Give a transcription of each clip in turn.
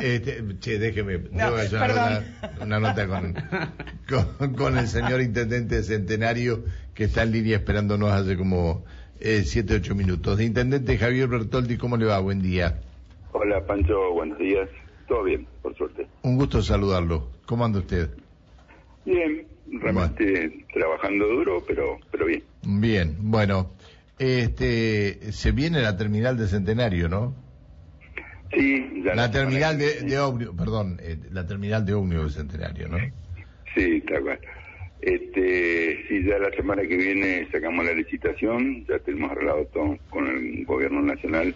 Este, che, déjeme, No, yo voy a hacer una una nota con, con, con el señor intendente Centenario que está en línea esperándonos hace como eh, siete, ocho minutos. Intendente Javier Bertoldi, ¿cómo le va? Buen día. Hola Pancho, buenos días. Todo bien, por suerte. Un gusto saludarlo. ¿Cómo anda usted? Bien, realmente trabajando duro, pero pero bien. Bien, bueno, este, se viene la terminal de Centenario, ¿no? Sí, ya La semana terminal de, de ómnibus, perdón, eh, la terminal de ómnibus de Centenario, ¿no? Sí, tal cual. Este, sí, ya la semana que viene sacamos la licitación, ya tenemos arreglado todo con el gobierno nacional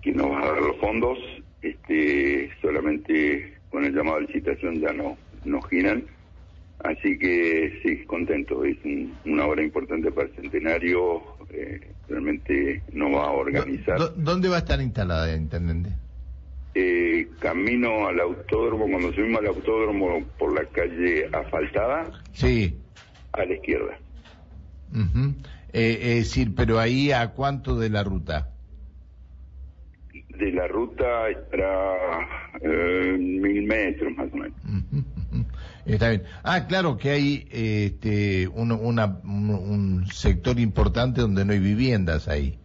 que nos va a dar los fondos. Este, solamente con el llamado a licitación ya no nos giran. Así que sí, contento. Es un- una obra importante para el centenario. Eh, realmente nos va a organizar. ¿Dó- ¿Dónde va a estar instalada, intendente? Eh, camino al autódromo, cuando subimos al autódromo por la calle asfaltada, Sí. a la izquierda. ujú. Eh, es decir, pero ahí a cuánto de la ruta? De la ruta estará eh, mil metros más o menos. Ujú. Está bien. Ah, claro que hay este, un, una- un- un sector importante donde no hay viviendas ahí.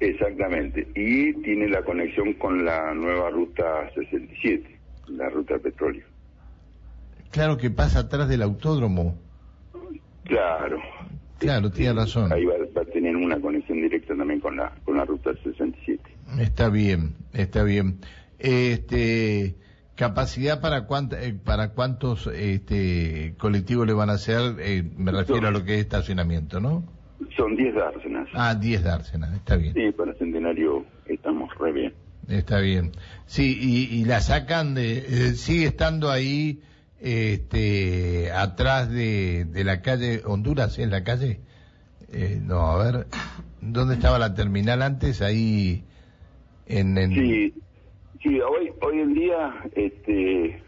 Exactamente. Y tiene la conexión con la nueva ruta 67, la ruta de petróleo. Claro que pasa atrás del autódromo. Claro. Claro, tiene razón. Ahí va, va a tener una conexión directa también con la, con la ruta 67. Está bien, está bien. Este, capacidad para eh, para cuántos este colectivos le van a hacer, eh, me refiero a lo que es estacionamiento, ¿no? Son 10 dársenas. Ah, 10 dársenas, está bien. Sí, para Centenario estamos re bien. Está bien. Sí, y, y la sacan de, eh, sigue estando ahí, este, atrás de, de la calle Honduras, ¿es la calle? Eh, no, a ver, ¿dónde estaba la terminal antes? Ahí, en, en Sí, sí hoy, hoy en día este,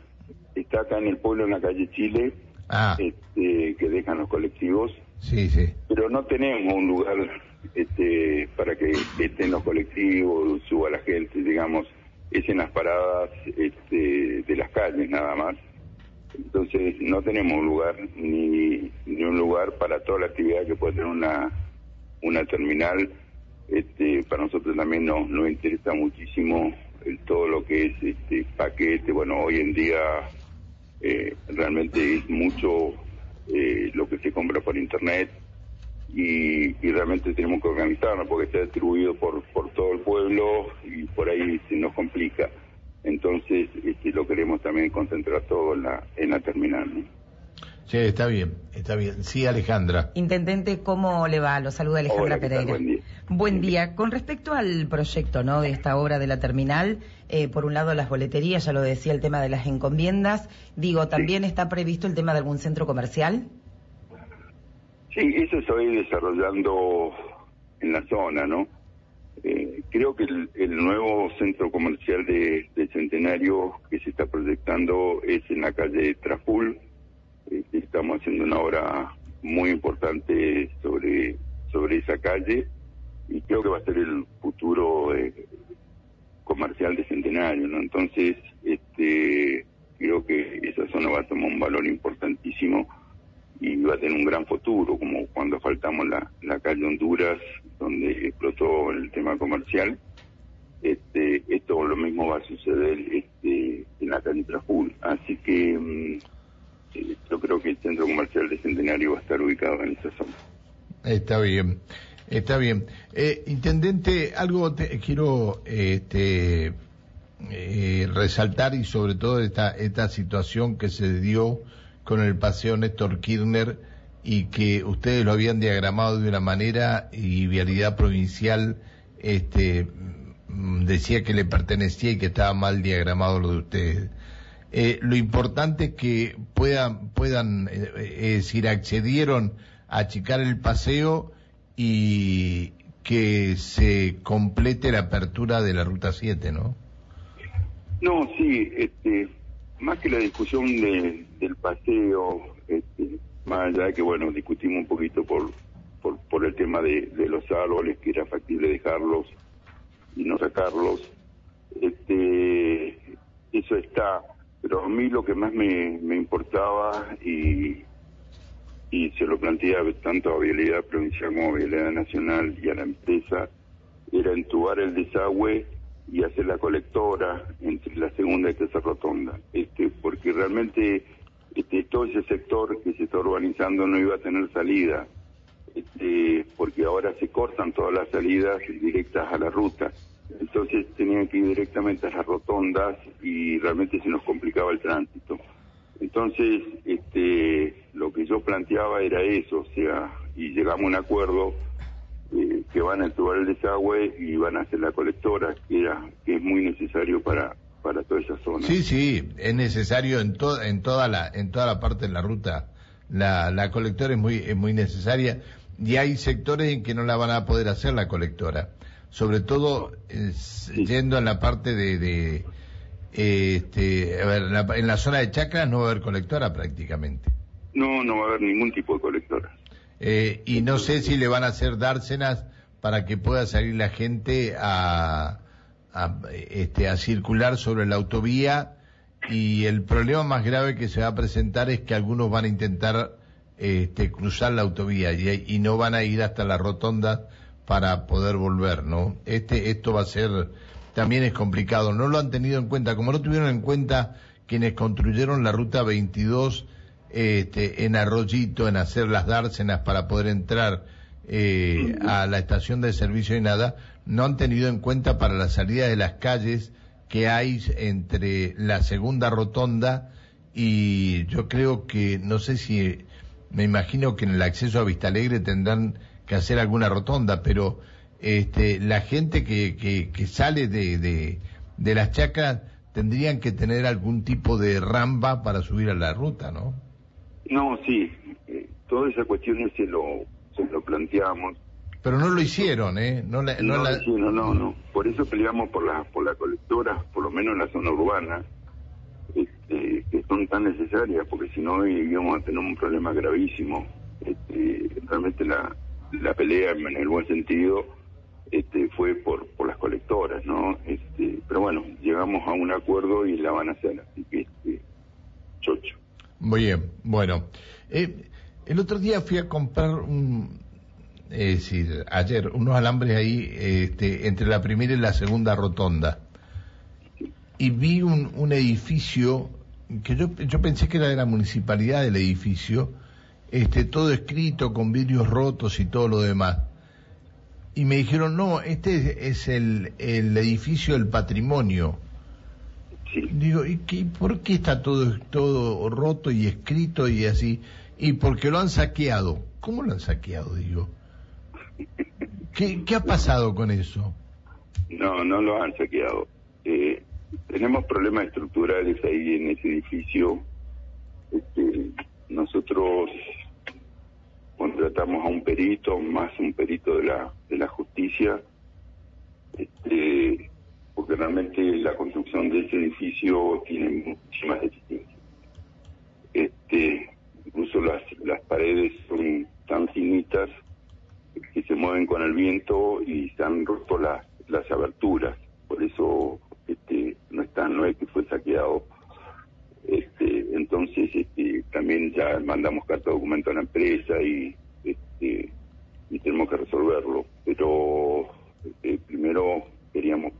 está acá en el pueblo, en la calle Chile, ah, este, que dejan los colectivos, sí, sí. pero no tenemos un lugar este, para que estén los colectivos, suba la gente, digamos, es en las paradas este, de las calles nada más. Entonces no tenemos un lugar ni, ni un lugar para toda la actividad que puede tener una, una terminal. Este, para nosotros también nos, nos interesa muchísimo todo lo que es este paquete. Bueno, hoy en día eh, realmente es mucho eh, lo que se compra por internet y, realmente tenemos que organizarnos porque está distribuido por, por todo el pueblo y por ahí se nos complica. Entonces este, lo queremos también concentrar todo en la, en la terminal. Sí, está bien, está bien. Sí, Alejandra. Intendente, ¿cómo le va? Lo saluda Alejandra Hola. Pereira. Buen día. Buen día. Con respecto al proyecto ¿no? de esta obra de la terminal, eh, por un lado las boleterías, ya lo decía, el tema de las encomiendas. Digo, ¿también está previsto el tema de algún centro comercial? Sí, eso se va a ir desarrollando en la zona, ¿no? Eh, creo que el, el nuevo centro comercial de, de Centenario que se está proyectando es en la calle Traful. Eh, estamos haciendo una obra muy importante sobre, sobre esa calle y creo que va a ser el futuro eh, comercial de Centenario, ¿no? Entonces, este, creo que esa zona va a tomar un valor importantísimo y va a tener un gran futuro, como cuando faltamos la, la calle Honduras, donde explotó el tema comercial. Este, esto lo mismo va a suceder este, en la calle Traful. Así que mm, yo creo que el centro comercial de Centenario va a estar ubicado en esa zona. Está bien, está bien. Eh, intendente, algo te, quiero este, resaltar y sobre todo esta, esta situación que se dio con el paseo Néstor Kirchner y que ustedes lo habían diagramado de una manera y Vialidad Provincial este, mm, decía que le pertenecía y que estaba mal diagramado lo de ustedes. Eh, lo importante es que puedan, puedan, eh, es decir, accedieron a achicar el paseo y que se complete la apertura de la ruta 7, ¿no? No, sí, este, más que la discusión de- del paseo, este, más allá de que, bueno, discutimos un poquito por, por, por el tema de, de los árboles, que era factible dejarlos y no sacarlos, este, está, pero a mí lo que más me, importaba y, se lo planteé tanto a Vialidad Provincial como a Vialidad Nacional y a la empresa, era entubar el desagüe y hacer la colectora entre la segunda y tercera rotonda, este, porque realmente este, todo ese sector que se está urbanizando no iba a tener salida, este, porque ahora se cortan todas las salidas directas a la ruta. Entonces tenían que ir directamente a las rotondas y realmente se nos complicaba el tránsito. Entonces, este, lo que yo planteaba era eso, o sea, y llegamos a un acuerdo eh, que van a entubar el desagüe y van a hacer la colectora, que, era, que es muy necesario para, para toda esa zona. Sí, sí, es necesario en, toda en, toda la, en toda la parte de la ruta. La, la colectora es muy, es muy necesaria y hay sectores en que no la van a poder hacer la colectora. Sobre todo yendo en la parte de, de este, a ver, en la zona de Chacras no va a haber colectora prácticamente. No, no va a haber ningún tipo de colectora. Eh, y no sé si le van a hacer dársenas para que pueda salir la gente a, a, este, a circular sobre la autovía y el problema más grave que se va a presentar es que algunos van a intentar este, cruzar la autovía y, y no van a ir hasta la rotonda para poder volver, ¿no? Este, esto va a ser, también es complicado, no lo han tenido en cuenta, como no tuvieron en cuenta quienes construyeron la ruta 22 este, en Arroyito, en hacer las dársenas para poder entrar eh, a la estación de servicio y nada, no han tenido en cuenta para la salida de las calles que hay entre la segunda rotonda y yo creo que, no sé si, me imagino que en el acceso a Vista Alegre tendrán que hacer alguna rotonda, pero este, la gente que, que, que sale de, de, de, las chacras tendrían que tener algún tipo de ramba para subir a la ruta, ¿no? No, sí, eh, todas esas cuestiones se lo, se lo planteamos. Pero no lo hicieron, ¿eh? No, la, no, la... no, no, no, Por eso peleamos por la, por la colectora, por lo menos en la zona urbana, este, que son tan necesarias, porque si no íbamos a tener un problema gravísimo. Este, realmente la, la pelea en el buen sentido este, fue por, por las colectoras, ¿no? Este, pero bueno, llegamos a un acuerdo y la van a hacer, así que este, chocho. Muy bien, bueno. Eh, el otro día fui a comprar un, es decir, ayer, unos alambres ahí este, entre la primera y la segunda rotonda. Y vi un, un edificio que yo, yo pensé que era de la municipalidad del edificio, este, todo escrito con vidrios rotos y todo lo demás. Y me dijeron, no, este es el, el edificio del patrimonio. Digo, ¿y qué, por qué está todo, todo roto y escrito y así? Y porque lo han saqueado. ¿Cómo lo han saqueado, digo? ¿Qué, qué ha pasado con eso? No, no lo han saqueado. Eh, tenemos problemas estructurales ahí en ese edificio. Este, nosotros contratamos a un perito, más un perito de la, de la justicia, este, porque realmente la construcción de ese edificio tiene muchísimas deficiencias. Este, incluso las, las paredes son tan finitas que se mueven con el viento y se han roto las, las aberturas, por eso este, no están, no es que fue saqueado. Este, entonces este, también ya mandamos carta de documento a la empresa y, este, y tenemos que resolverlo. Pero este, primero queríamos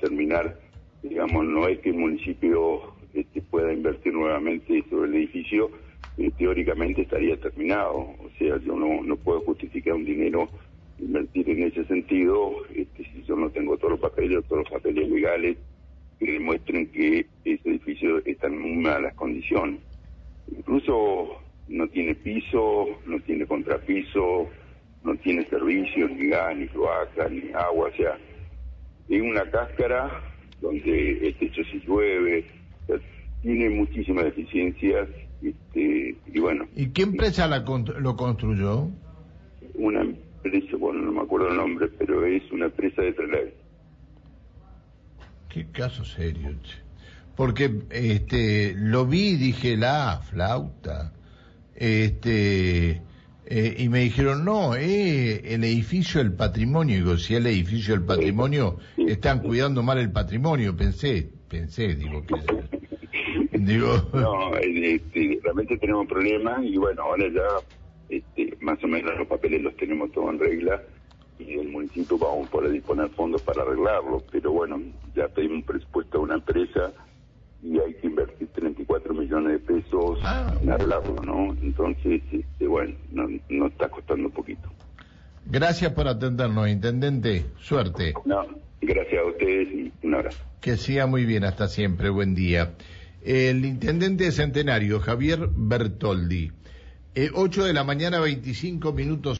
terminar, digamos, no es que el municipio este, pueda invertir nuevamente sobre el edificio, eh, teóricamente estaría terminado. O sea, yo no, no puedo justificar un dinero invertir en ese sentido este, si yo no tengo todos los papeles, todos los papeles legales que demuestren que ese edificio está en muy malas condiciones. No tiene piso, no tiene contrapiso, no tiene servicios, ni gas, ni cloaca, ni agua, o sea, es una cáscara donde el techo se llueve, tiene muchísimas deficiencias, este, y bueno. ¿Y qué empresa la lo construyó? Una empresa, bueno, no me acuerdo el nombre, pero es una empresa de Trelew. Qué caso serio, Porque este lo vi y dije la flauta. Este eh, y me dijeron, "No, eh, el edificio del patrimonio." Y digo, si el edificio del patrimonio están cuidando mal el patrimonio, pensé, pensé, digo que Digo. No, este, realmente tenemos problemas y bueno, ahora ya este, más o menos los papeles los tenemos todos en regla y el municipio vamos a poder disponer fondos para arreglarlo, pero bueno, ya pedimos un presupuesto a una empresa y hay que invertir 34 millones de pesos Ah, en arreglarlo, ¿no? Entonces, este, bueno, nos no está costando un poquito. Gracias por atendernos, intendente. Suerte. No, gracias a ustedes y un abrazo. Que siga muy bien, hasta siempre. Buen día. El intendente de Centenario, Javier Bertoldi. Eh, 8 de la mañana, 25 minutos.